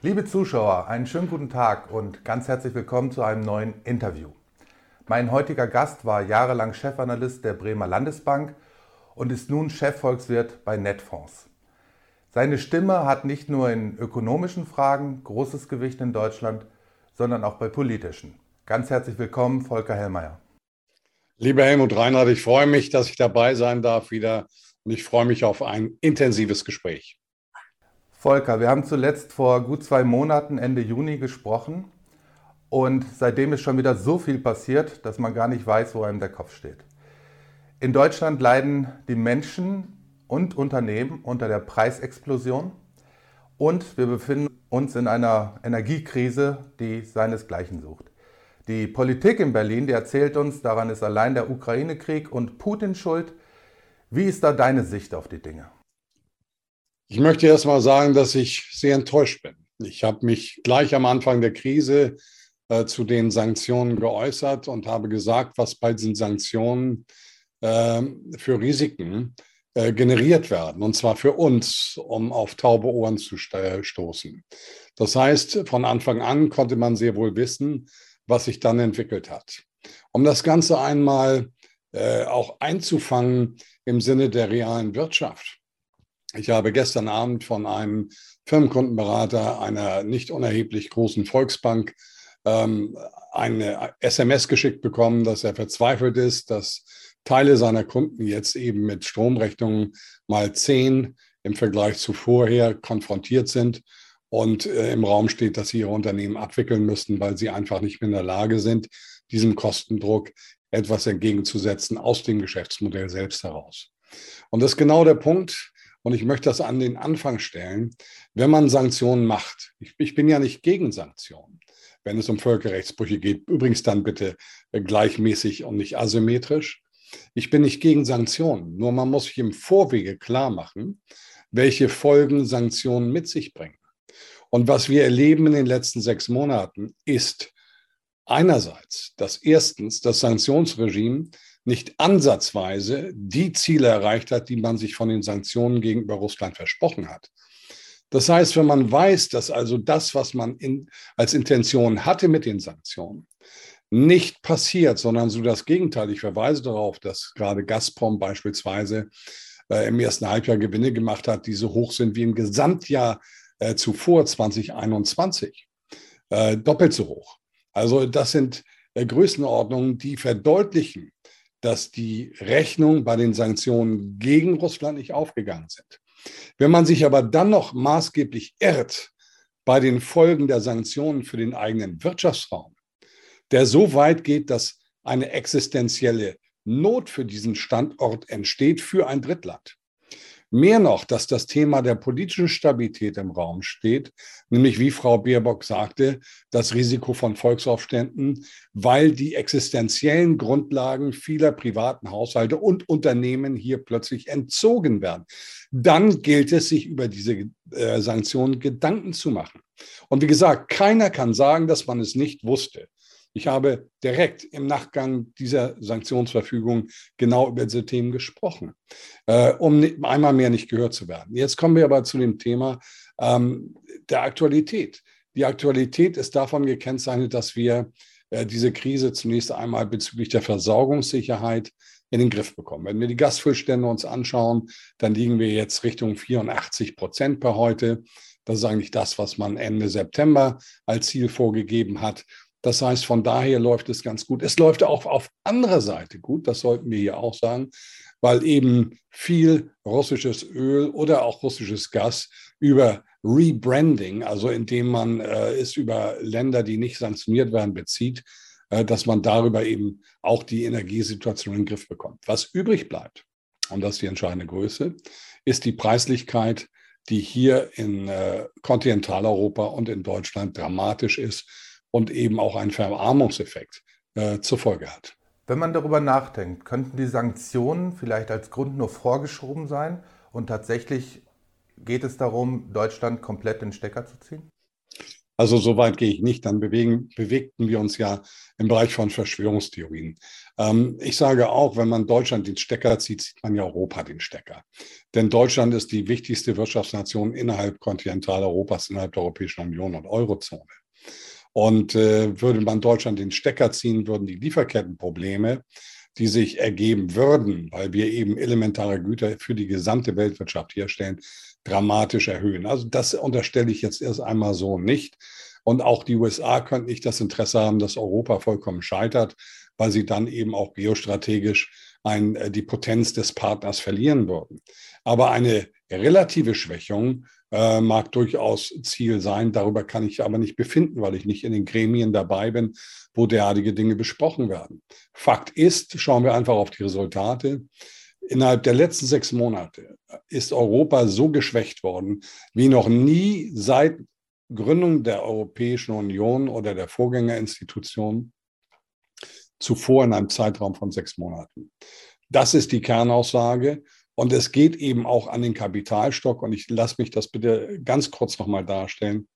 Liebe Zuschauer, einen schönen guten Tag und ganz herzlich willkommen zu einem neuen Interview. Mein heutiger Gast war jahrelang Chefanalyst der Bremer Landesbank und ist nun Chefvolkswirt bei Netfonds. Seine Stimme hat nicht nur in ökonomischen Fragen großes Gewicht in Deutschland, sondern auch bei politischen. Ganz herzlich willkommen, Volker Hellmeier. Lieber Helmut Reinhardt, ich freue mich, dass ich dabei sein darf wieder und ich freue mich auf ein intensives Gespräch. Volker, wir haben zuletzt vor gut zwei Monaten, Ende Juni, gesprochen. Und seitdem ist schon wieder so viel passiert, dass man gar nicht weiß, wo einem der Kopf steht. In Deutschland leiden die Menschen und Unternehmen unter der Preisexplosion. Und wir befinden uns in einer Energiekrise, die seinesgleichen sucht. Die Politik in Berlin, die erzählt uns, daran ist allein der Ukraine-Krieg und Putin schuld. Wie ist da deine Sicht auf die Dinge? Ich möchte erst mal sagen, dass ich sehr enttäuscht bin. Ich habe mich gleich am Anfang der Krise äh, zu den Sanktionen geäußert und habe gesagt, was bei diesen Sanktionen äh, für Risiken äh, generiert werden, und zwar für uns, um auf taube Ohren zu stoßen. Das heißt, von Anfang an konnte man sehr wohl wissen, was sich dann entwickelt hat. Um das Ganze einmal äh, auch einzufangen im Sinne der realen Wirtschaft ich habe gestern Abend von einem Firmenkundenberater einer nicht unerheblich großen Volksbank ähm, eine SMS geschickt bekommen, dass er verzweifelt ist, dass Teile seiner Kunden jetzt eben mit Stromrechnungen mal zehn im Vergleich zu vorher konfrontiert sind und äh, im Raum steht, dass sie ihre Unternehmen abwickeln müssten, weil sie einfach nicht mehr in der Lage sind, diesem Kostendruck etwas entgegenzusetzen aus dem Geschäftsmodell selbst heraus. Und das ist genau der Punkt, und ich möchte das an den Anfang stellen, wenn man Sanktionen macht. Ich, ich bin ja nicht gegen Sanktionen, wenn es um Völkerrechtsbrüche geht. Übrigens dann bitte gleichmäßig und nicht asymmetrisch. Ich bin nicht gegen Sanktionen, nur man muss sich im Vorwege klar machen, welche Folgen Sanktionen mit sich bringen. Und was wir erleben in den letzten sechs Monaten ist einerseits, dass erstens das Sanktionsregime nicht ansatzweise die Ziele erreicht hat, die man sich von den Sanktionen gegenüber Russland versprochen hat. Das heißt, wenn man weiß, dass also das, was man in, als Intention hatte mit den Sanktionen, nicht passiert, sondern so das Gegenteil. Ich verweise darauf, dass gerade Gazprom beispielsweise äh, im ersten Halbjahr Gewinne gemacht hat, die so hoch sind wie im Gesamtjahr äh, zuvor 2021. Äh, doppelt so hoch. Also das sind äh, Größenordnungen, die verdeutlichen, dass die Rechnungen bei den Sanktionen gegen Russland nicht aufgegangen sind. Wenn man sich aber dann noch maßgeblich irrt bei den Folgen der Sanktionen für den eigenen Wirtschaftsraum, der so weit geht, dass eine existenzielle Not für diesen Standort entsteht für ein Drittland, Mehr noch, dass das Thema der politischen Stabilität im Raum steht, nämlich wie Frau Baerbock sagte, das Risiko von Volksaufständen, weil die existenziellen Grundlagen vieler privaten Haushalte und Unternehmen hier plötzlich entzogen werden. Dann gilt es, sich über diese äh, Sanktionen Gedanken zu machen. Und wie gesagt, keiner kann sagen, dass man es nicht wusste. Ich habe direkt im Nachgang dieser Sanktionsverfügung genau über diese Themen gesprochen, äh, um einmal mehr nicht gehört zu werden. Jetzt kommen wir aber zu dem Thema ähm, der Aktualität. Die Aktualität ist davon gekennzeichnet, dass wir äh, diese Krise zunächst einmal bezüglich der Versorgungssicherheit in den Griff bekommen. Wenn wir die Gasfüllstände uns anschauen, dann liegen wir jetzt Richtung 84 Prozent per heute. Das ist eigentlich das, was man Ende September als Ziel vorgegeben hat. Das heißt, von daher läuft es ganz gut. Es läuft auch auf anderer Seite gut, das sollten wir hier auch sagen, weil eben viel russisches Öl oder auch russisches Gas über Rebranding, also indem man äh, es über Länder, die nicht sanktioniert werden, bezieht, äh, dass man darüber eben auch die Energiesituation in den Griff bekommt. Was übrig bleibt, und das ist die entscheidende Größe, ist die Preislichkeit, die hier in äh, Kontinentaleuropa und in Deutschland dramatisch ist und eben auch einen Verarmungseffekt äh, zur Folge hat. Wenn man darüber nachdenkt, könnten die Sanktionen vielleicht als Grund nur vorgeschoben sein und tatsächlich geht es darum, Deutschland komplett den Stecker zu ziehen? Also so weit gehe ich nicht. Dann bewegen, bewegten wir uns ja im Bereich von Verschwörungstheorien. Ähm, ich sage auch, wenn man Deutschland den Stecker zieht, zieht man ja Europa den Stecker. Denn Deutschland ist die wichtigste Wirtschaftsnation innerhalb Kontinentaleuropas, innerhalb der Europäischen Union und Eurozone. Und äh, würde man Deutschland den Stecker ziehen, würden die Lieferkettenprobleme, die sich ergeben würden, weil wir eben elementare Güter für die gesamte Weltwirtschaft herstellen, dramatisch erhöhen. Also das unterstelle ich jetzt erst einmal so nicht. Und auch die USA könnten nicht das Interesse haben, dass Europa vollkommen scheitert, weil sie dann eben auch geostrategisch ein, äh, die Potenz des Partners verlieren würden. Aber eine relative Schwächung äh, mag durchaus Ziel sein. Darüber kann ich aber nicht befinden, weil ich nicht in den Gremien dabei bin, wo derartige Dinge besprochen werden. Fakt ist, schauen wir einfach auf die Resultate. Innerhalb der letzten sechs Monate ist Europa so geschwächt worden wie noch nie seit Gründung der Europäischen Union oder der Vorgängerinstitution zuvor in einem Zeitraum von sechs Monaten. Das ist die Kernaussage. Und es geht eben auch an den Kapitalstock. Und ich lasse mich das bitte ganz kurz nochmal darstellen.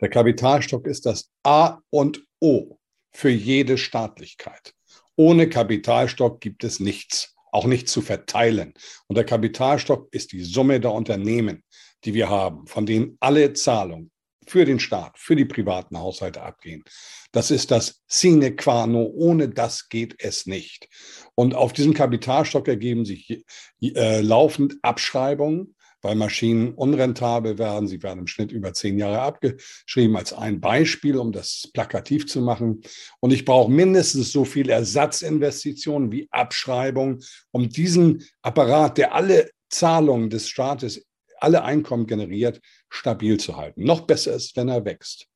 Der Kapitalstock ist das A und O für jede Staatlichkeit. Ohne Kapitalstock gibt es nichts auch nicht zu verteilen. Und der Kapitalstock ist die Summe der Unternehmen, die wir haben, von denen alle Zahlungen für den Staat, für die privaten Haushalte abgehen. Das ist das sine qua non. Ohne das geht es nicht. Und auf diesem Kapitalstock ergeben sich äh, laufend Abschreibungen weil Maschinen unrentabel werden. Sie werden im Schnitt über zehn Jahre abgeschrieben als ein Beispiel, um das plakativ zu machen. Und ich brauche mindestens so viel Ersatzinvestitionen wie Abschreibung, um diesen Apparat, der alle Zahlungen des Staates, alle Einkommen generiert, stabil zu halten. Noch besser ist, wenn er wächst.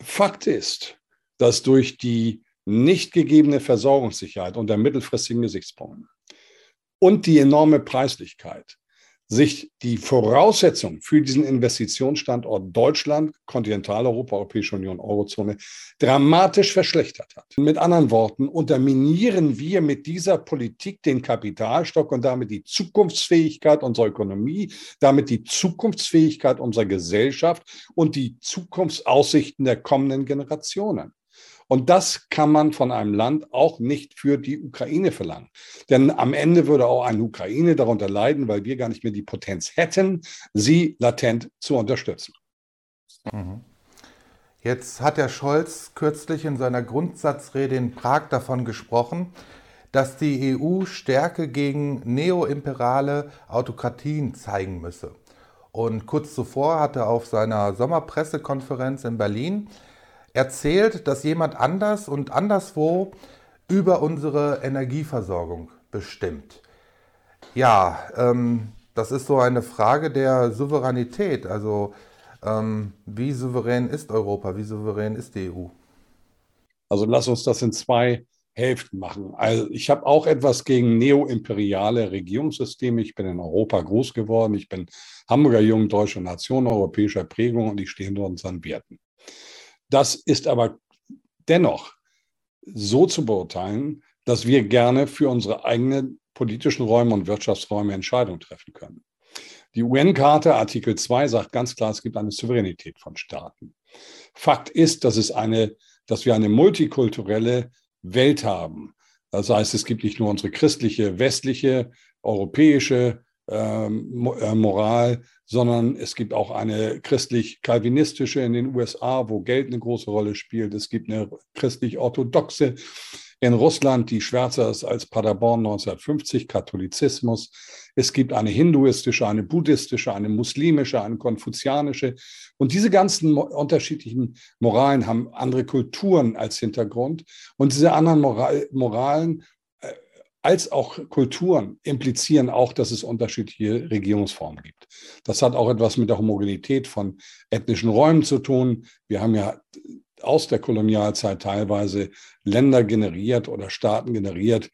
Fakt ist, dass durch die nicht gegebene Versorgungssicherheit unter mittelfristigen Gesichtspunkten und die enorme Preislichkeit sich die Voraussetzung für diesen Investitionsstandort Deutschland, Kontinentaleuropa, Europäische Union, Eurozone dramatisch verschlechtert hat. Mit anderen Worten, unterminieren wir mit dieser Politik den Kapitalstock und damit die Zukunftsfähigkeit unserer Ökonomie, damit die Zukunftsfähigkeit unserer Gesellschaft und die Zukunftsaussichten der kommenden Generationen. Und das kann man von einem Land auch nicht für die Ukraine verlangen. Denn am Ende würde auch eine Ukraine darunter leiden, weil wir gar nicht mehr die Potenz hätten, sie latent zu unterstützen. Mhm. Jetzt hat Herr Scholz kürzlich in seiner Grundsatzrede in Prag davon gesprochen, dass die EU Stärke gegen neoimperale Autokratien zeigen müsse. Und kurz zuvor hat er auf seiner Sommerpressekonferenz in Berlin erzählt, dass jemand anders und anderswo über unsere Energieversorgung bestimmt. Ja, ähm, das ist so eine Frage der Souveränität. Also ähm, wie souverän ist Europa, wie souverän ist die EU? Also lass uns das in zwei Hälften machen. Also ich habe auch etwas gegen neoimperiale Regierungssysteme. Ich bin in Europa groß geworden. Ich bin Hamburger Jung, deutsche Nation, europäischer Prägung und ich stehe hinter unseren Werten. Das ist aber dennoch so zu beurteilen, dass wir gerne für unsere eigenen politischen Räume und Wirtschaftsräume Entscheidungen treffen können. Die UN-Karte Artikel 2 sagt ganz klar, es gibt eine Souveränität von Staaten. Fakt ist, dass, es eine, dass wir eine multikulturelle Welt haben. Das heißt, es gibt nicht nur unsere christliche, westliche, europäische ähm, äh, Moral, sondern es gibt auch eine christlich-kalvinistische in den USA, wo Geld eine große Rolle spielt. Es gibt eine christlich-orthodoxe in Russland, die schwärzer ist als Paderborn 1950, Katholizismus. Es gibt eine hinduistische, eine buddhistische, eine muslimische, eine konfuzianische. Und diese ganzen unterschiedlichen Moralen haben andere Kulturen als Hintergrund. Und diese anderen Moral Moralen als auch Kulturen implizieren auch, dass es unterschiedliche Regierungsformen gibt. Das hat auch etwas mit der Homogenität von ethnischen Räumen zu tun. Wir haben ja aus der Kolonialzeit teilweise Länder generiert oder Staaten generiert,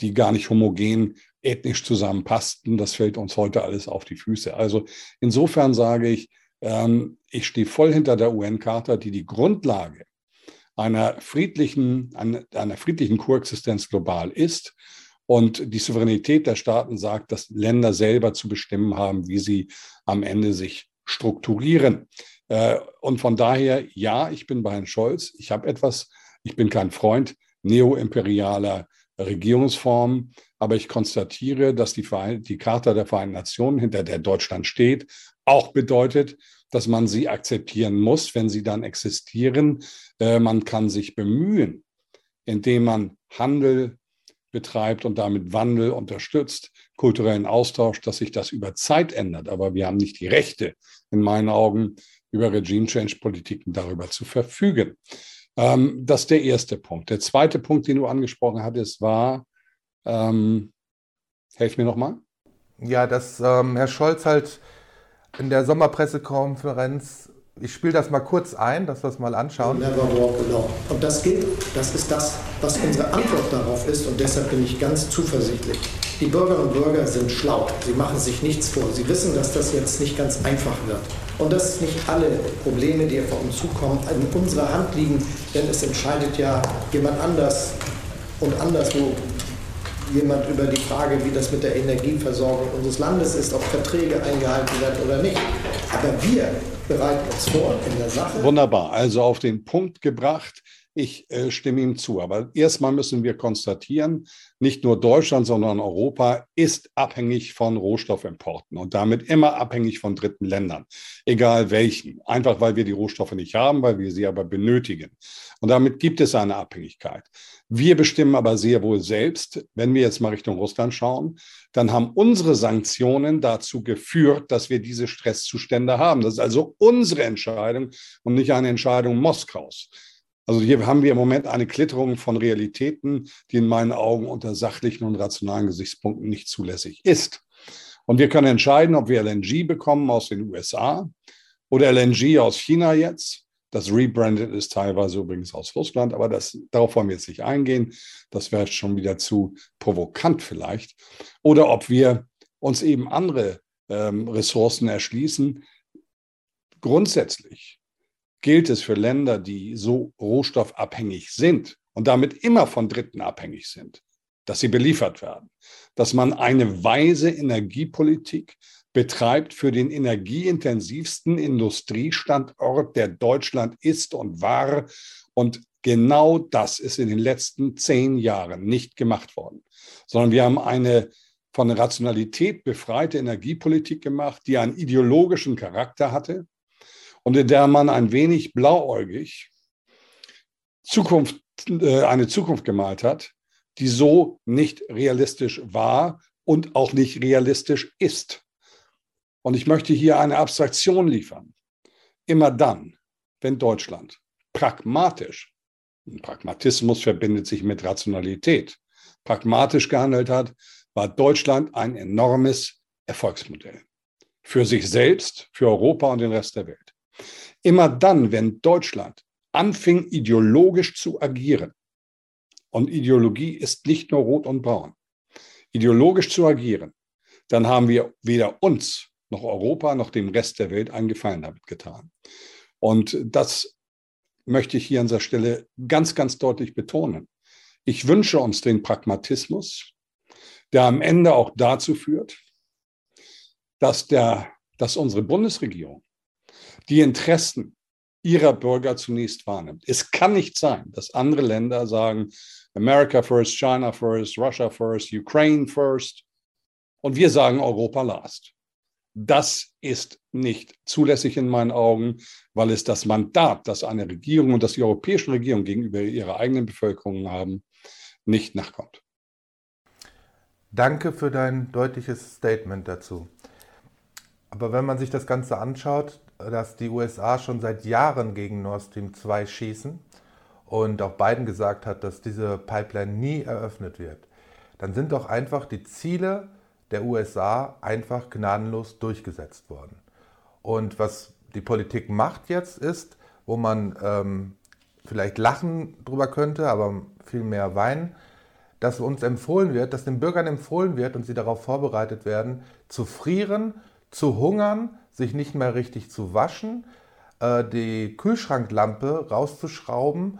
die gar nicht homogen ethnisch zusammenpassten. Das fällt uns heute alles auf die Füße. Also insofern sage ich, ähm, ich stehe voll hinter der UN-Charta, die die Grundlage einer friedlichen, einer friedlichen Koexistenz global ist und die Souveränität der Staaten sagt, dass Länder selber zu bestimmen haben, wie sie am Ende sich strukturieren. Äh, und von daher, ja, ich bin bei Herrn Scholz. Ich habe etwas, ich bin kein Freund neoimperialer Regierungsformen, aber ich konstatiere, dass die, die Charta der Vereinten Nationen, hinter der Deutschland steht, auch bedeutet, dass man sie akzeptieren muss, wenn sie dann existieren. Äh, man kann sich bemühen, indem man Handel betreibt und damit Wandel unterstützt, kulturellen Austausch, dass sich das über Zeit ändert. Aber wir haben nicht die Rechte, in meinen Augen, über Regime-Change-Politiken darüber zu verfügen. Ähm, das ist der erste Punkt. Der zweite Punkt, den du angesprochen hattest, war, ähm, helf mir nochmal. Ja, dass ähm, Herr Scholz halt in der Sommerpressekonferenz ich spiele das mal kurz ein, dass wir es mal anschauen. Never walk alone. Und das gilt, das ist das, was unsere Antwort darauf ist und deshalb bin ich ganz zuversichtlich. Die Bürgerinnen und Bürger sind schlau, sie machen sich nichts vor, sie wissen, dass das jetzt nicht ganz einfach wird. Und dass nicht alle Probleme, die auf uns zukommen, in unserer Hand liegen, denn es entscheidet ja jemand anders und anderswo jemand über die Frage, wie das mit der Energieversorgung unseres Landes ist, ob Verträge eingehalten werden oder nicht. Aber wir bereiten uns vor in der Sache. Wunderbar, also auf den Punkt gebracht. Ich äh, stimme ihm zu. Aber erstmal müssen wir konstatieren, nicht nur Deutschland, sondern Europa ist abhängig von Rohstoffimporten und damit immer abhängig von dritten Ländern, egal welchen. Einfach weil wir die Rohstoffe nicht haben, weil wir sie aber benötigen. Und damit gibt es eine Abhängigkeit. Wir bestimmen aber sehr wohl selbst, wenn wir jetzt mal Richtung Russland schauen, dann haben unsere Sanktionen dazu geführt, dass wir diese Stresszustände haben. Das ist also unsere Entscheidung und nicht eine Entscheidung Moskaus. Also hier haben wir im Moment eine Klitterung von Realitäten, die in meinen Augen unter sachlichen und rationalen Gesichtspunkten nicht zulässig ist. Und wir können entscheiden, ob wir LNG bekommen aus den USA oder LNG aus China jetzt das rebranded ist teilweise übrigens aus Russland, aber das, darauf wollen wir jetzt nicht eingehen. Das wäre schon wieder zu provokant vielleicht. Oder ob wir uns eben andere ähm, Ressourcen erschließen. Grundsätzlich gilt es für Länder, die so rohstoffabhängig sind und damit immer von Dritten abhängig sind, dass sie beliefert werden, dass man eine weise Energiepolitik betreibt für den energieintensivsten Industriestandort, der Deutschland ist und war. Und genau das ist in den letzten zehn Jahren nicht gemacht worden, sondern wir haben eine von Rationalität befreite Energiepolitik gemacht, die einen ideologischen Charakter hatte und in der man ein wenig blauäugig Zukunft, äh, eine Zukunft gemalt hat, die so nicht realistisch war und auch nicht realistisch ist. Und ich möchte hier eine Abstraktion liefern. Immer dann, wenn Deutschland pragmatisch, Pragmatismus verbindet sich mit Rationalität, pragmatisch gehandelt hat, war Deutschland ein enormes Erfolgsmodell. Für sich selbst, für Europa und den Rest der Welt. Immer dann, wenn Deutschland anfing, ideologisch zu agieren, und Ideologie ist nicht nur rot und braun, ideologisch zu agieren, dann haben wir weder uns noch Europa, noch dem Rest der Welt einen Gefallen damit getan. Und das möchte ich hier an dieser Stelle ganz, ganz deutlich betonen. Ich wünsche uns den Pragmatismus, der am Ende auch dazu führt, dass, der, dass unsere Bundesregierung die Interessen ihrer Bürger zunächst wahrnimmt. Es kann nicht sein, dass andere Länder sagen, America first, China first, Russia first, Ukraine first und wir sagen Europa last. Das ist nicht zulässig in meinen Augen, weil es das Mandat, das eine Regierung und das die europäischen Regierungen gegenüber ihrer eigenen Bevölkerung haben, nicht nachkommt. Danke für dein deutliches Statement dazu. Aber wenn man sich das Ganze anschaut, dass die USA schon seit Jahren gegen Nord Stream 2 schießen und auch Biden gesagt hat, dass diese Pipeline nie eröffnet wird, dann sind doch einfach die Ziele der USA einfach gnadenlos durchgesetzt worden. Und was die Politik macht jetzt ist, wo man ähm, vielleicht lachen drüber könnte, aber viel mehr weinen, dass uns empfohlen wird, dass den Bürgern empfohlen wird und sie darauf vorbereitet werden, zu frieren, zu hungern, sich nicht mehr richtig zu waschen, äh, die Kühlschranklampe rauszuschrauben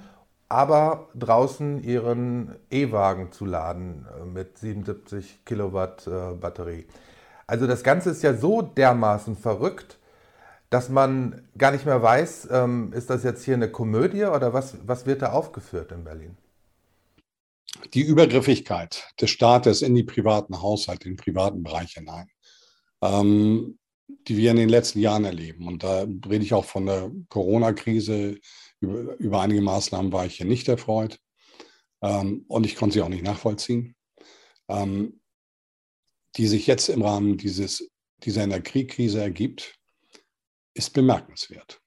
aber draußen ihren E-Wagen zu laden äh, mit 77 Kilowatt äh, Batterie. Also das Ganze ist ja so dermaßen verrückt, dass man gar nicht mehr weiß, ähm, ist das jetzt hier eine Komödie oder was, was wird da aufgeführt in Berlin? Die Übergriffigkeit des Staates in die privaten Haushalte, in den privaten Bereich hinein, ähm, die wir in den letzten Jahren erleben. Und da rede ich auch von der Corona-Krise. Über, über, einige Maßnahmen war ich hier nicht erfreut. Ähm, und ich konnte sie auch nicht nachvollziehen. Ähm, die sich jetzt im Rahmen dieses, dieser Energiekrise ergibt, ist bemerkenswert.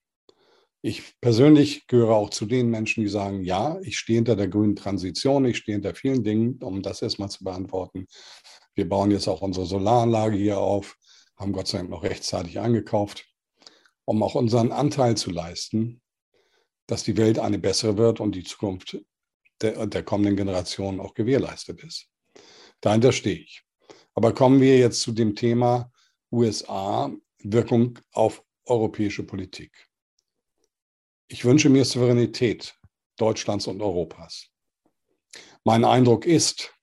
Ich persönlich gehöre auch zu den Menschen, die sagen, ja, ich stehe hinter der grünen Transition, ich stehe hinter vielen Dingen, um das erstmal zu beantworten. Wir bauen jetzt auch unsere Solaranlage hier auf, haben Gott sei Dank noch rechtzeitig eingekauft, um auch unseren Anteil zu leisten, dass die Welt eine bessere wird und die Zukunft der, der kommenden Generationen auch gewährleistet ist. Dahinter stehe ich. Aber kommen wir jetzt zu dem Thema USA, Wirkung auf europäische Politik. Ich wünsche mir Souveränität Deutschlands und Europas. Mein Eindruck ist,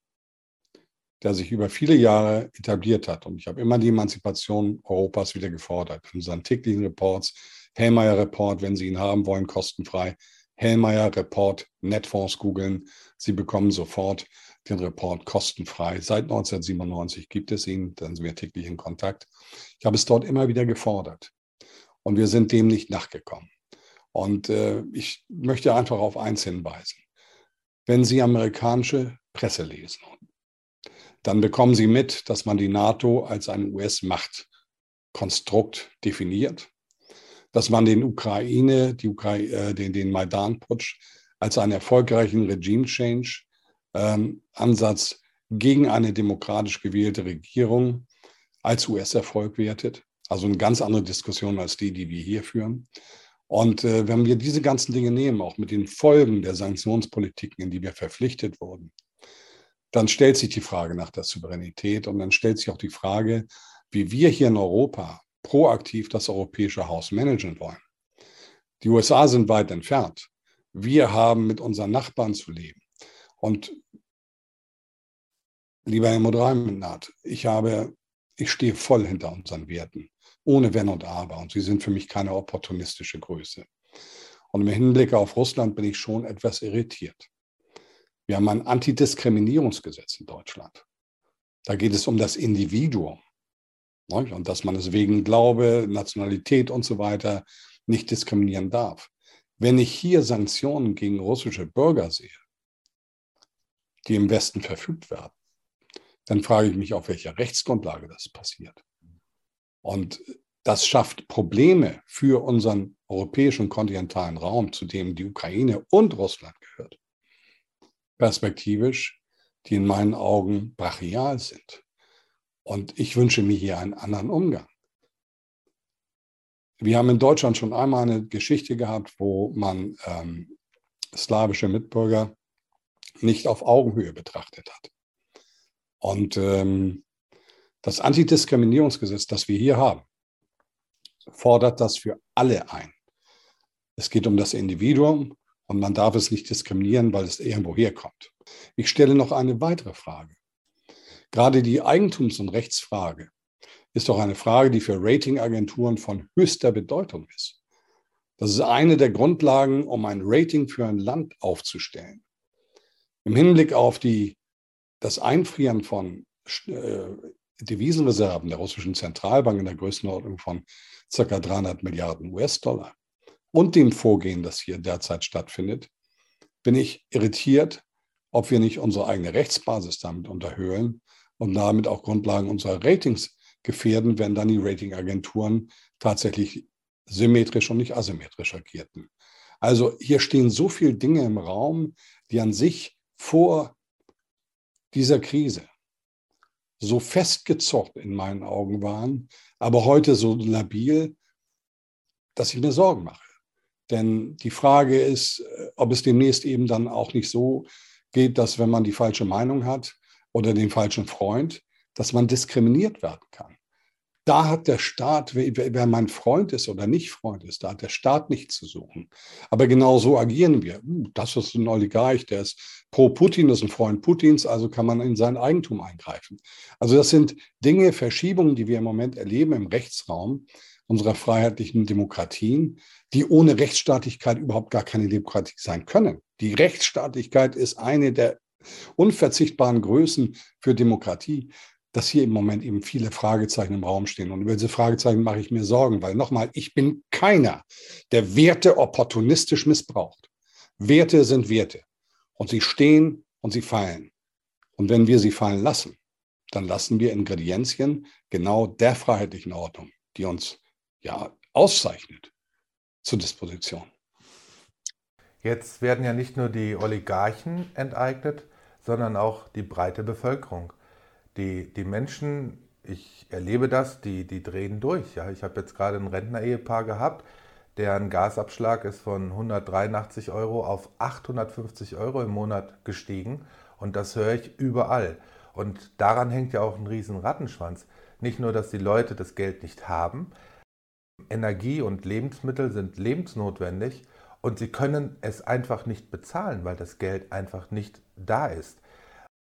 der sich über viele Jahre etabliert hat, und ich habe immer die Emanzipation Europas wieder gefordert, in unseren täglichen Reports, Hellmeier Report, wenn Sie ihn haben wollen, kostenfrei, Hellmeier Report, Netfonds googeln, Sie bekommen sofort den Report kostenfrei. Seit 1997 gibt es ihn, dann sind wir täglich in Kontakt. Ich habe es dort immer wieder gefordert und wir sind dem nicht nachgekommen. Und äh, ich möchte einfach auf eins hinweisen. Wenn Sie amerikanische Presse lesen, dann bekommen Sie mit, dass man die NATO als ein US-Machtkonstrukt definiert, dass man den Ukraine, die Ukra äh, den, den Maidan-Putsch als einen erfolgreichen Regime-Change ähm, gegen eine demokratisch gewählte Regierung als US-Erfolg wertet. Also eine ganz andere Diskussion als die, die wir hier führen. Und äh, wenn wir diese ganzen Dinge nehmen, auch mit den Folgen der Sanktionspolitiken, in die wir verpflichtet wurden, dann stellt sich die Frage nach der Souveränität und dann stellt sich auch die Frage, wie wir hier in Europa proaktiv das europäische Haus managen wollen. Die USA sind weit entfernt. Wir haben mit unseren Nachbarn zu leben. Und lieber Herr Moderat, ich habe, ich stehe voll hinter unseren Werten ohne Wenn und Aber. Und sie sind für mich keine opportunistische Größe. Und im Hinblick auf Russland bin ich schon etwas irritiert. Wir haben ein Antidiskriminierungsgesetz in Deutschland. Da geht es um das Individuum. Und dass man es wegen Glaube, Nationalität und so weiter nicht diskriminieren darf. Wenn ich hier Sanktionen gegen russische Bürger sehe, die im Westen verfügt werden, dann frage ich mich, auf welcher Rechtsgrundlage das passiert. Und das schafft Probleme für unseren europäischen kontinentalen Raum, zu dem die Ukraine und Russland gehört. Perspektivisch, die in meinen Augen brachial sind. Und ich wünsche mir hier einen anderen Umgang. Wir haben in Deutschland schon einmal eine Geschichte gehabt, wo man ähm, slawische Mitbürger nicht auf Augenhöhe betrachtet hat. Und ähm, das Antidiskriminierungsgesetz, das wir hier haben, fordert das für alle ein. Es geht um das Individuum und man darf es nicht diskriminieren, weil es irgendwo herkommt. Ich stelle noch eine weitere Frage. Gerade die Eigentums- und Rechtsfrage ist doch eine Frage, die für Ratingagenturen von höchster Bedeutung ist. Das ist eine der Grundlagen, um ein Rating für ein Land aufzustellen. Im Hinblick auf die, das Einfrieren von äh, Devisenreserven der russischen Zentralbank in der Größenordnung von ca. 300 Milliarden US-Dollar und dem Vorgehen, das hier derzeit stattfindet, bin ich irritiert, ob wir nicht unsere eigene Rechtsbasis damit unterhöhlen und damit auch Grundlagen unserer Ratings gefährden, wenn dann die Ratingagenturen tatsächlich symmetrisch und nicht asymmetrisch agierten. Also hier stehen so viele Dinge im Raum, die an sich vor dieser Krise so festgezockt in meinen Augen waren, aber heute so labil, dass ich mir Sorgen mache. Denn die Frage ist, äh, ob es demnächst eben dann auch nicht so geht, dass wenn man die falsche Meinung hat oder den falschen Freund, dass man diskriminiert werden kann da hat der Staat, wer mein Freund ist oder nicht Freund ist, da hat der Staat nichts zu suchen. Aber genau so agieren wir. Hm, das ist ein Oligarch, der ist pro Putin, das ist ein Freund Putins, also kann man in sein Eigentum eingreifen. Also das sind Dinge, Verschiebungen, die wir im Moment erleben im Rechtsraum, unserer freiheitlichen Demokratien, die ohne Rechtsstaatlichkeit überhaupt gar keine Demokratie sein können. Die Rechtsstaatlichkeit ist eine der unverzichtbaren Größen für Demokratie, dass hier im Moment eben viele Fragezeichen im Raum stehen. Und über diese Fragezeichen mache ich mir Sorgen, weil nochmal, ich bin keiner, der Werte opportunistisch missbraucht. Werte sind Werte und sie stehen und sie fallen. Und wenn wir sie fallen lassen, dann lassen wir Ingredienzien genau der freiheitlichen Ordnung, die uns ja auszeichnet, zur Disposition. Jetzt werden ja nicht nur die Oligarchen enteignet, sondern auch die breite Bevölkerung. Die, die Menschen, ich erlebe das, die, die drehen durch. Ja. Ich habe jetzt gerade ein Rentner-Ehepaar gehabt, deren Gasabschlag ist von 183 Euro auf 850 Euro im Monat gestiegen. Und das höre ich überall. Und daran hängt ja auch ein riesen Rattenschwanz. Nicht nur, dass die Leute das Geld nicht haben, Energie und Lebensmittel sind lebensnotwendig und sie können es einfach nicht bezahlen, weil das Geld einfach nicht da ist.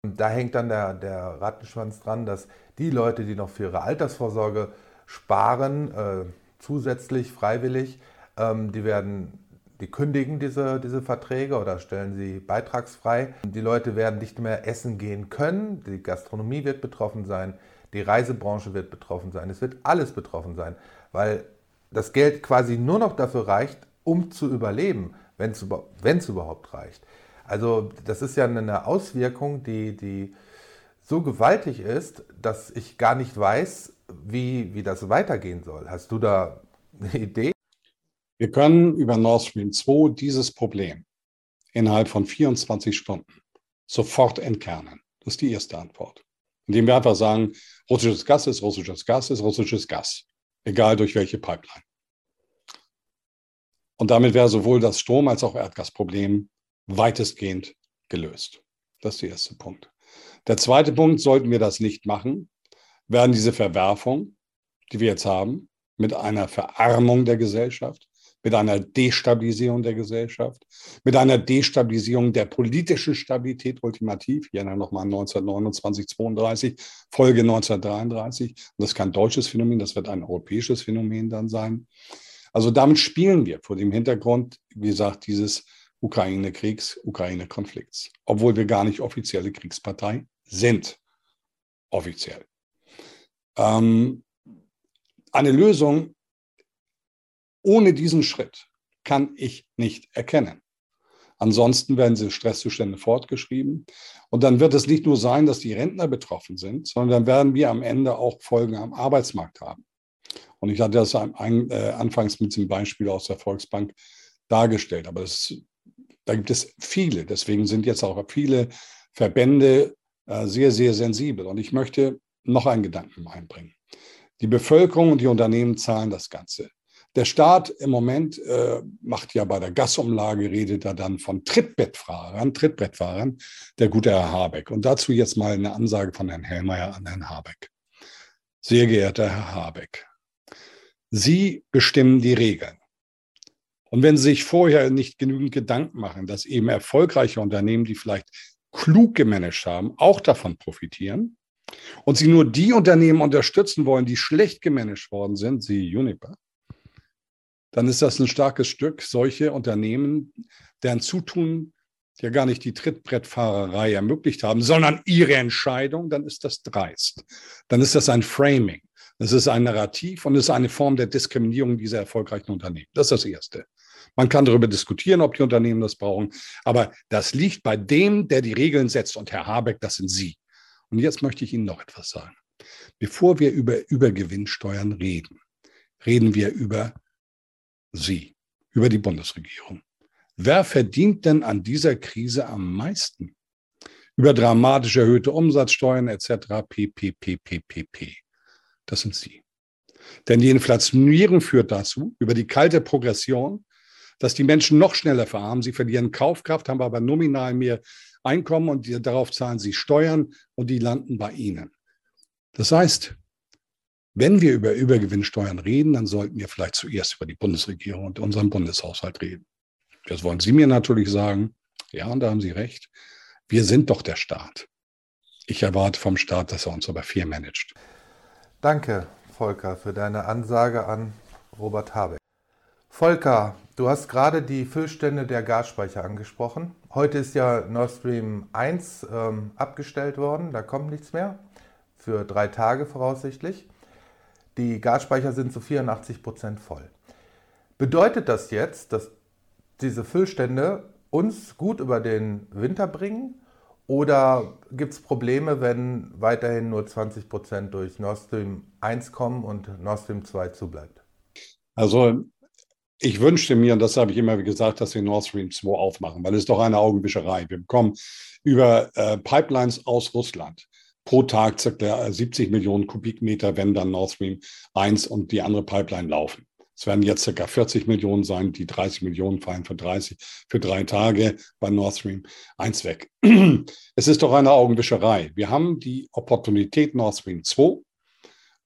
Und da hängt dann der, der Rattenschwanz dran, dass die Leute, die noch für ihre Altersvorsorge sparen, äh, zusätzlich freiwillig, ähm, die werden die kündigen diese, diese Verträge oder stellen sie beitragsfrei. Die Leute werden nicht mehr essen gehen können, die Gastronomie wird betroffen sein, die Reisebranche wird betroffen sein, es wird alles betroffen sein, weil das Geld quasi nur noch dafür reicht, um zu überleben, wenn es überhaupt reicht. Also das ist ja eine Auswirkung, die, die so gewaltig ist, dass ich gar nicht weiß, wie, wie das weitergehen soll. Hast du da eine Idee? Wir können über Nord Stream 2 dieses Problem innerhalb von 24 Stunden sofort entkernen. Das ist die erste Antwort. Indem wir einfach sagen, russisches Gas ist russisches Gas ist russisches Gas, egal durch welche Pipeline. Und damit wäre sowohl das Strom- als auch Erdgasproblem weitestgehend gelöst. Das ist der erste Punkt. Der zweite Punkt, sollten wir das nicht machen, werden diese Verwerfung, die wir jetzt haben, mit einer Verarmung der Gesellschaft, mit einer Destabilisierung der Gesellschaft, mit einer Destabilisierung der politischen Stabilität ultimativ. Hier nochmal 1929, 32, Folge 1933. Und das ist kein deutsches Phänomen, das wird ein europäisches Phänomen dann sein. Also damit spielen wir vor dem Hintergrund, wie gesagt, dieses Ukraine-Kriegs, Ukraine-Konflikts, obwohl wir gar nicht offizielle Kriegspartei sind. Offiziell. Ähm, eine Lösung ohne diesen Schritt kann ich nicht erkennen. Ansonsten werden diese Stresszustände fortgeschrieben. Und dann wird es nicht nur sein, dass die Rentner betroffen sind, sondern dann werden wir am Ende auch Folgen am Arbeitsmarkt haben. Und ich hatte das äh, anfangs mit dem Beispiel aus der Volksbank dargestellt. Aber das, da gibt es viele. Deswegen sind jetzt auch viele Verbände äh, sehr, sehr sensibel. Und ich möchte noch einen Gedanken einbringen. Die Bevölkerung und die Unternehmen zahlen das Ganze. Der Staat im Moment äh, macht ja bei der Gasumlage, redet er dann von Trittbettfahrern, Trittbrettfahrern, der gute Herr Habeck. Und dazu jetzt mal eine Ansage von Herrn Hellmeier an Herrn Habeck. Sehr geehrter Herr Habeck, Sie bestimmen die Regeln. Und wenn Sie sich vorher nicht genügend Gedanken machen, dass eben erfolgreiche Unternehmen, die vielleicht klug gemanagt haben, auch davon profitieren, und Sie nur die Unternehmen unterstützen wollen, die schlecht gemanagt worden sind, Sie Juniper, dann ist das ein starkes Stück, solche Unternehmen, deren Zutun ja gar nicht die Trittbrettfahrerei ermöglicht haben, sondern ihre Entscheidung, dann ist das dreist. Dann ist das ein Framing. Das ist ein Narrativ und es ist eine Form der Diskriminierung dieser erfolgreichen Unternehmen. Das ist das Erste. Man kann darüber diskutieren, ob die Unternehmen das brauchen, aber das liegt bei dem, der die Regeln setzt. Und Herr Habeck, das sind Sie. Und jetzt möchte ich Ihnen noch etwas sagen. Bevor wir über Übergewinnsteuern reden, reden wir über Sie, über die Bundesregierung. Wer verdient denn an dieser Krise am meisten? Über dramatisch erhöhte Umsatzsteuern etc. pppppp. Das sind Sie. Denn die Inflationierung führt dazu, über die kalte Progression, dass die Menschen noch schneller verarmen. Sie verlieren Kaufkraft, haben aber nominal mehr Einkommen und darauf zahlen sie Steuern und die landen bei Ihnen. Das heißt, wenn wir über Übergewinnsteuern reden, dann sollten wir vielleicht zuerst über die Bundesregierung und unseren Bundeshaushalt reden. Das wollen Sie mir natürlich sagen. Ja, und da haben Sie recht. Wir sind doch der Staat. Ich erwarte vom Staat, dass er uns aber fair managt. Danke, Volker, für deine Ansage an Robert Habeck. Volker, du hast gerade die Füllstände der Gasspeicher angesprochen. Heute ist ja Nord Stream 1 ähm, abgestellt worden, da kommt nichts mehr, für drei Tage voraussichtlich. Die Gasspeicher sind zu 84 Prozent voll. Bedeutet das jetzt, dass diese Füllstände uns gut über den Winter bringen? Oder gibt es Probleme, wenn weiterhin nur 20 Prozent durch Nord Stream 1 kommen und Nord Stream 2 zubleibt? Also ich wünschte mir, und das habe ich immer gesagt, dass wir Nord Stream 2 aufmachen, weil es ist doch eine Augenwischerei. Wir bekommen über äh, Pipelines aus Russland pro Tag ca. 70 Millionen Kubikmeter, wenn dann Nord Stream 1 und die andere Pipeline laufen. Es werden jetzt ca. 40 Millionen sein, die 30 Millionen fallen für 30, für drei Tage bei Nord Stream 1 weg. Es ist doch eine Augenwischerei. Wir haben die Opportunität Nord Stream 2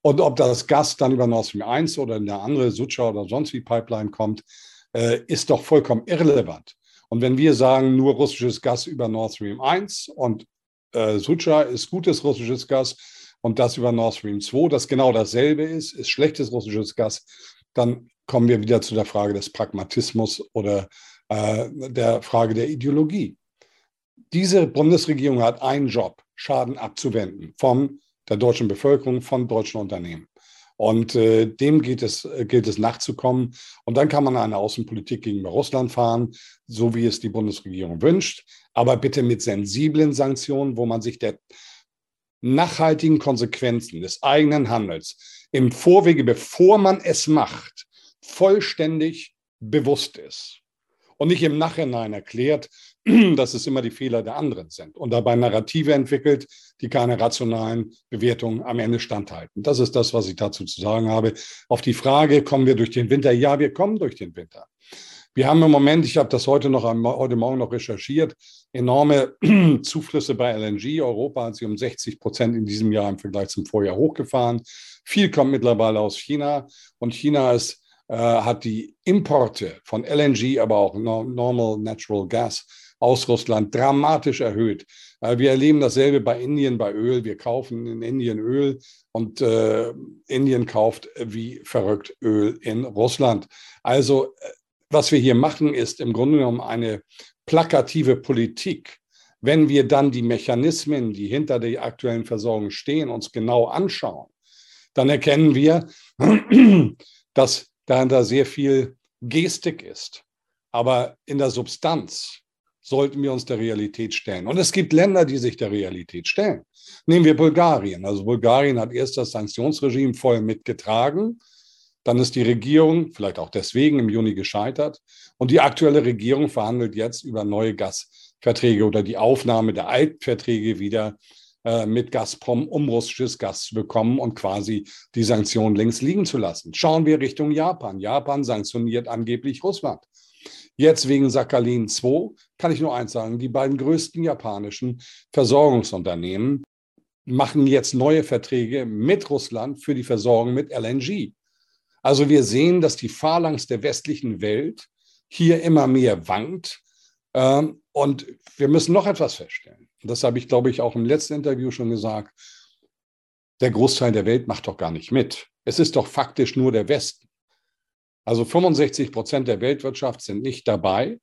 und ob das Gas dann über Nord Stream 1 oder eine andere Sucha oder sonst wie Pipeline kommt, äh, ist doch vollkommen irrelevant. Und wenn wir sagen, nur russisches Gas über Nord Stream 1 und äh, Sucha ist gutes russisches Gas und das über Nord Stream 2, das genau dasselbe ist, ist schlechtes russisches Gas, dann kommen wir wieder zu der Frage des Pragmatismus oder äh, der Frage der Ideologie. Diese Bundesregierung hat einen Job, Schaden abzuwenden vom der deutschen Bevölkerung, von deutschen Unternehmen. Und äh, dem geht es, äh, gilt es nachzukommen. Und dann kann man eine Außenpolitik gegenüber Russland fahren, so wie es die Bundesregierung wünscht, aber bitte mit sensiblen Sanktionen, wo man sich der nachhaltigen Konsequenzen des eigenen Handels im Vorwege, bevor man es macht, vollständig bewusst ist und nicht im Nachhinein erklärt, dass es immer die Fehler der anderen sind und dabei Narrative entwickelt, die keine rationalen Bewertungen am Ende standhalten. Das ist das, was ich dazu zu sagen habe. Auf die Frage, kommen wir durch den Winter? Ja, wir kommen durch den Winter. Wir haben im Moment, ich habe das heute noch heute Morgen noch recherchiert, enorme Zuflüsse bei LNG. Europa hat sie um 60 Prozent in diesem Jahr im Vergleich zum Vorjahr hochgefahren. Viel kommt mittlerweile aus China und China ist, äh, hat die Importe von LNG, aber auch Normal Natural Gas aus Russland dramatisch erhöht. Äh, wir erleben dasselbe bei Indien, bei Öl. Wir kaufen in Indien Öl und äh, Indien kauft wie verrückt Öl in Russland. Also äh, was wir hier machen, ist im Grunde genommen eine plakative Politik. Wenn wir dann die Mechanismen, die hinter der aktuellen Versorgung stehen, uns genau anschauen, dann erkennen wir, dass dahinter sehr viel Gestik ist. Aber in der Substanz sollten wir uns der Realität stellen. Und es gibt Länder, die sich der Realität stellen. Nehmen wir Bulgarien. Also Bulgarien hat erst das Sanktionsregime voll mitgetragen. Dann ist die Regierung, vielleicht auch deswegen, im Juni gescheitert. Und die aktuelle Regierung verhandelt jetzt über neue Gasverträge oder die Aufnahme der Altverträge wieder äh, mit Gazprom, um russisches Gas zu bekommen und quasi die Sanktionen links liegen zu lassen. Schauen wir Richtung Japan. Japan sanktioniert angeblich Russland. Jetzt wegen Sakhalin 2 kann ich nur eins sagen, die beiden größten japanischen Versorgungsunternehmen machen jetzt neue Verträge mit Russland für die Versorgung mit LNG. Also wir sehen, dass die Phalanx der westlichen Welt hier immer mehr wankt. Ähm, und wir müssen noch etwas feststellen. Das habe ich, glaube ich, auch im letzten Interview schon gesagt. Der Großteil der Welt macht doch gar nicht mit. Es ist doch faktisch nur der Westen. Also 65 Prozent der Weltwirtschaft sind nicht dabei.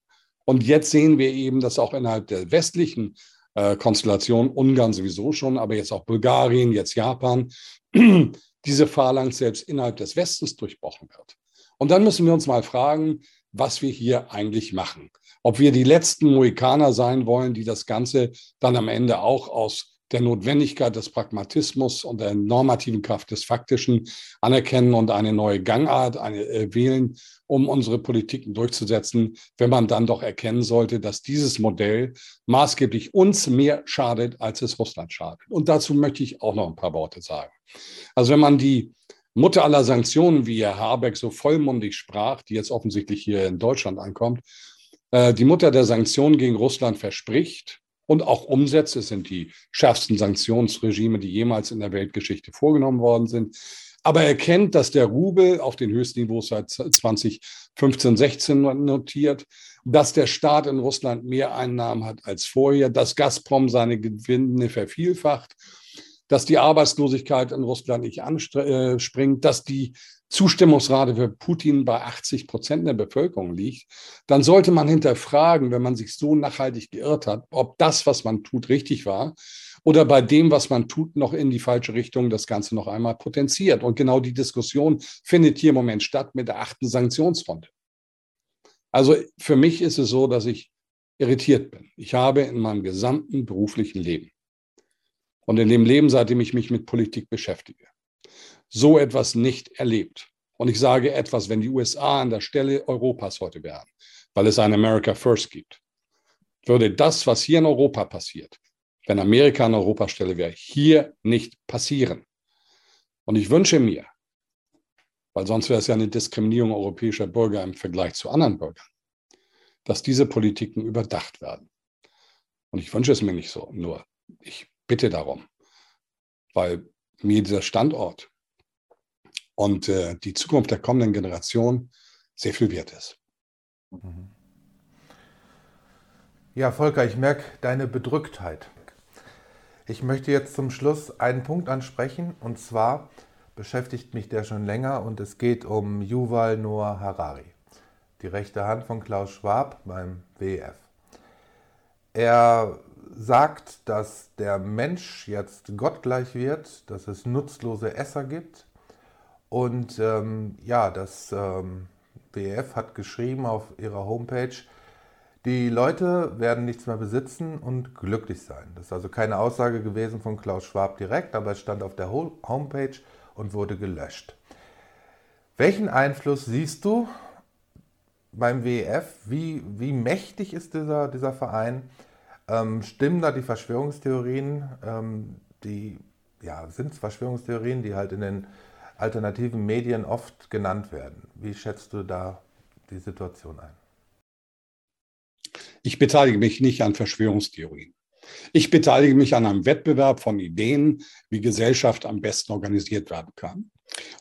Und jetzt sehen wir eben, dass auch innerhalb der westlichen äh, Konstellation, Ungarn sowieso schon, aber jetzt auch Bulgarien, jetzt Japan, diese Phalanx selbst innerhalb des Westens durchbrochen wird. Und dann müssen wir uns mal fragen, was wir hier eigentlich machen. Ob wir die letzten Mohikaner sein wollen, die das Ganze dann am Ende auch aus der Notwendigkeit des Pragmatismus und der normativen Kraft des Faktischen anerkennen und eine neue Gangart eine, äh, wählen, um unsere Politiken durchzusetzen, wenn man dann doch erkennen sollte, dass dieses Modell maßgeblich uns mehr schadet, als es Russland schadet. Und dazu möchte ich auch noch ein paar Worte sagen. Also wenn man die Mutter aller Sanktionen, wie Herr Habeck so vollmundig sprach, die jetzt offensichtlich hier in Deutschland ankommt, äh, die Mutter der Sanktionen gegen Russland verspricht, und auch umsetzt. Es sind die schärfsten Sanktionsregime, die jemals in der Weltgeschichte vorgenommen worden sind. Aber er kennt, dass der Rubel auf den höchsten Niveaus seit 2015, 16 notiert, dass der Staat in Russland mehr Einnahmen hat als vorher, dass Gazprom seine Gewinne vervielfacht, dass die Arbeitslosigkeit in Russland nicht anspringt, dass die Zustimmungsrate für Putin bei 80 Prozent der Bevölkerung liegt, dann sollte man hinterfragen, wenn man sich so nachhaltig geirrt hat, ob das, was man tut, richtig war oder bei dem, was man tut, noch in die falsche Richtung das Ganze noch einmal potenziert. Und genau die Diskussion findet hier im Moment statt mit der achten Sanktionsrunde. Also für mich ist es so, dass ich irritiert bin. Ich habe in meinem gesamten beruflichen Leben und in dem Leben, seitdem ich mich mit Politik beschäftige, so etwas nicht erlebt. Und ich sage etwas, wenn die USA an der Stelle Europas heute wären, weil es ein America First gibt, würde das, was hier in Europa passiert, wenn Amerika an Europas Stelle wäre, hier nicht passieren. Und ich wünsche mir, weil sonst wäre es ja eine Diskriminierung europäischer Bürger im Vergleich zu anderen Bürgern, dass diese Politiken überdacht werden. Und ich wünsche es mir nicht so, nur ich bitte darum, weil mir dieser Standort und äh, die Zukunft der kommenden Generation sehr viel wert ist. Mhm. Ja, Volker, ich merke deine Bedrücktheit. Ich möchte jetzt zum Schluss einen Punkt ansprechen und zwar beschäftigt mich der schon länger und es geht um Yuval Noah Harari, die rechte Hand von Klaus Schwab beim WEF. Er sagt, dass der Mensch jetzt gottgleich wird, dass es nutzlose Esser gibt und ähm, ja, das ähm, WEF hat geschrieben auf ihrer Homepage, die Leute werden nichts mehr besitzen und glücklich sein. Das ist also keine Aussage gewesen von Klaus Schwab direkt, aber es stand auf der Homepage und wurde gelöscht. Welchen Einfluss siehst du beim WEF? Wie, wie mächtig ist dieser, dieser Verein? Ähm, stimmen da die Verschwörungstheorien? Ähm, die ja, sind Verschwörungstheorien, die halt in den alternativen Medien oft genannt werden. Wie schätzt du da die Situation ein? Ich beteilige mich nicht an Verschwörungstheorien. Ich beteilige mich an einem Wettbewerb von Ideen, wie Gesellschaft am besten organisiert werden kann.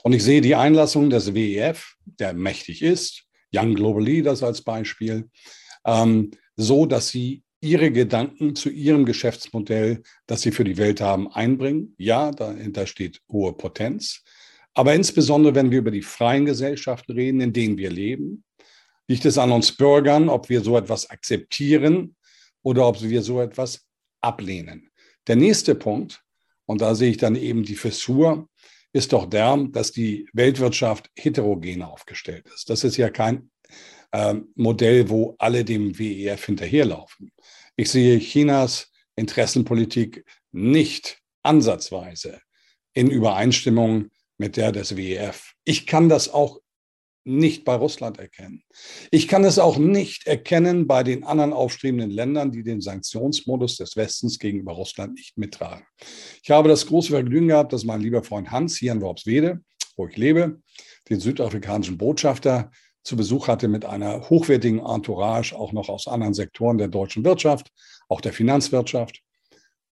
Und ich sehe die Einlassung des WEF, der mächtig ist, Young Global Leaders als Beispiel, ähm, so, dass sie ihre Gedanken zu ihrem Geschäftsmodell, das sie für die Welt haben, einbringen. Ja, dahinter steht hohe Potenz. Aber insbesondere, wenn wir über die freien Gesellschaften reden, in denen wir leben, liegt es an uns Bürgern, ob wir so etwas akzeptieren oder ob wir so etwas ablehnen. Der nächste Punkt, und da sehe ich dann eben die Fissur, ist doch der, dass die Weltwirtschaft heterogen aufgestellt ist. Das ist ja kein äh, Modell, wo alle dem WEF hinterherlaufen. Ich sehe Chinas Interessenpolitik nicht ansatzweise in Übereinstimmung mit der des WEF. Ich kann das auch nicht bei Russland erkennen. Ich kann es auch nicht erkennen bei den anderen aufstrebenden Ländern, die den Sanktionsmodus des Westens gegenüber Russland nicht mittragen. Ich habe das große Vergnügen gehabt, dass mein lieber Freund Hans hier in Worpswede, wo ich lebe, den südafrikanischen Botschafter zu Besuch hatte mit einer hochwertigen Entourage, auch noch aus anderen Sektoren der deutschen Wirtschaft, auch der Finanzwirtschaft.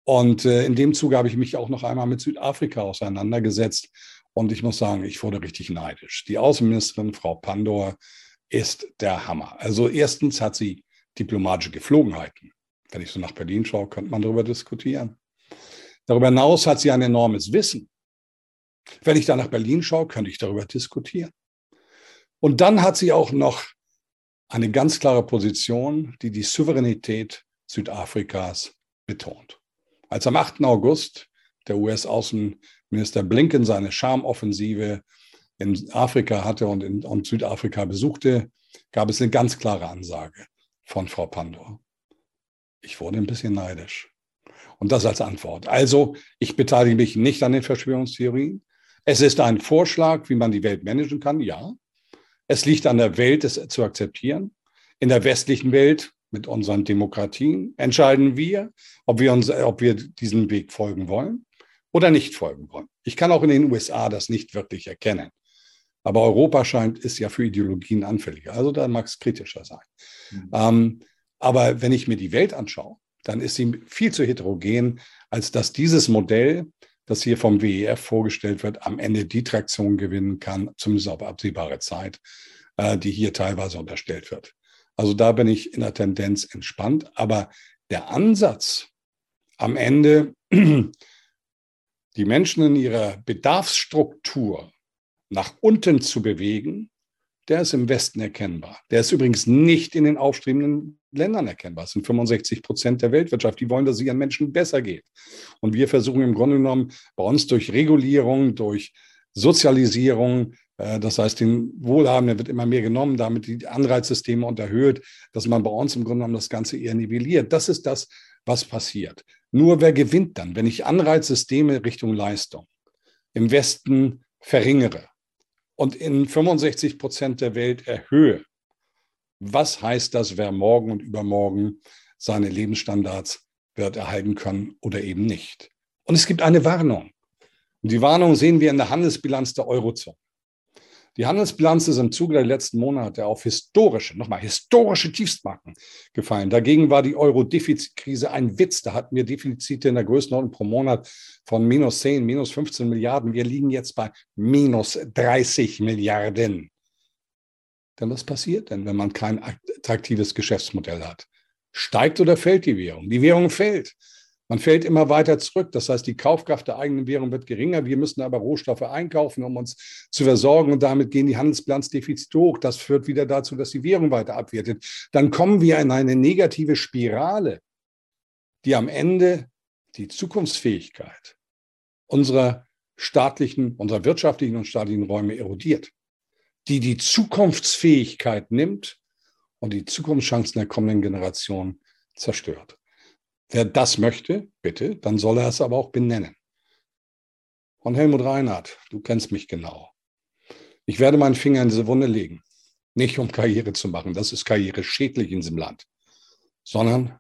Und äh, in dem Zuge habe ich mich auch noch einmal mit Südafrika auseinandergesetzt und ich muss sagen, ich wurde richtig neidisch. Die Außenministerin, Frau Pandor, ist der Hammer. Also erstens hat sie diplomatische Geflogenheiten. Wenn ich so nach Berlin schaue, könnte man darüber diskutieren. Darüber hinaus hat sie ein enormes Wissen. Wenn ich da nach Berlin schaue, könnte ich darüber diskutieren. Und dann hat sie auch noch eine ganz klare Position, die die Souveränität Südafrikas betont. Als am 8. August der US-Außenminister Blinken seine Schamoffensive in Afrika hatte und, in, und Südafrika besuchte, gab es eine ganz klare Ansage von Frau Pandor. Ich wurde ein bisschen neidisch. Und das als Antwort. Also, ich beteilige mich nicht an den Verschwörungstheorien. Es ist ein Vorschlag, wie man die Welt managen kann, ja. Es liegt an der Welt, es zu akzeptieren. In der westlichen Welt mit unseren Demokratien entscheiden wir, ob wir, uns, ob wir diesen Weg folgen wollen oder nicht folgen wollen. Ich kann auch in den USA das nicht wirklich erkennen. Aber Europa scheint, ist ja für Ideologien anfälliger. Also da mag es kritischer sein. Mhm. Ähm, aber wenn ich mir die Welt anschaue, dann ist sie viel zu heterogen, als dass dieses Modell, das hier vom WEF vorgestellt wird, am Ende die Traktion gewinnen kann, zumindest auf absehbare Zeit, äh, die hier teilweise unterstellt wird. Also da bin ich in der Tendenz entspannt. Aber der Ansatz am Ende die Menschen in ihrer Bedarfsstruktur nach unten zu bewegen, der ist im Westen erkennbar. Der ist übrigens nicht in den aufstrebenden Ländern erkennbar. Es sind 65 Prozent der Weltwirtschaft. Die wollen, dass es ihren Menschen besser geht. Und wir versuchen im Grunde genommen bei uns durch Regulierung, durch Sozialisierung, das heißt, den Wohlhabenden wird immer mehr genommen, damit die Anreizsysteme unterhöht, dass man bei uns im Grunde genommen das Ganze eher nivelliert. Das ist das, was passiert. Nur wer gewinnt dann, wenn ich Anreizsysteme Richtung Leistung im Westen verringere und in 65 Prozent der Welt erhöhe? Was heißt das, wer morgen und übermorgen seine Lebensstandards wird erhalten können oder eben nicht? Und es gibt eine Warnung. Und die Warnung sehen wir in der Handelsbilanz der Eurozone. Die Handelsbilanz ist im Zuge der letzten Monate auf historische, nochmal historische Tiefstmarken gefallen. Dagegen war die Euro-Defizitkrise ein Witz. Da hatten wir Defizite in der Größenordnung pro Monat von minus 10, minus 15 Milliarden. Wir liegen jetzt bei minus 30 Milliarden. Denn was passiert denn, wenn man kein attraktives Geschäftsmodell hat? Steigt oder fällt die Währung? Die Währung fällt. Man fällt immer weiter zurück. Das heißt, die Kaufkraft der eigenen Währung wird geringer. Wir müssen aber Rohstoffe einkaufen, um uns zu versorgen. Und damit gehen die Handelsbilanzdefizite hoch. Das führt wieder dazu, dass die Währung weiter abwertet. Dann kommen wir in eine negative Spirale, die am Ende die Zukunftsfähigkeit unserer staatlichen, unserer wirtschaftlichen und staatlichen Räume erodiert, die die Zukunftsfähigkeit nimmt und die Zukunftschancen der kommenden Generation zerstört. Wer das möchte, bitte, dann soll er es aber auch benennen. Und Helmut Reinhardt, du kennst mich genau. Ich werde meinen Finger in diese Wunde legen. Nicht um Karriere zu machen, das ist Karriere schädlich in diesem Land, sondern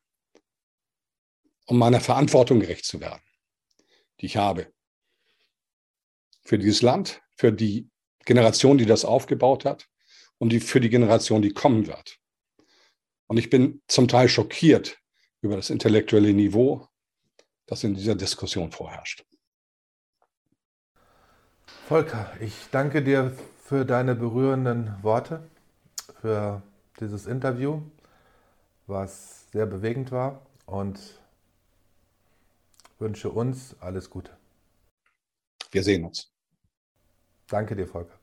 um meiner Verantwortung gerecht zu werden, die ich habe. Für dieses Land, für die Generation, die das aufgebaut hat und die, für die Generation, die kommen wird. Und ich bin zum Teil schockiert, über das intellektuelle Niveau, das in dieser Diskussion vorherrscht. Volker, ich danke dir für deine berührenden Worte, für dieses Interview, was sehr bewegend war und wünsche uns alles Gute. Wir sehen uns. Danke dir, Volker.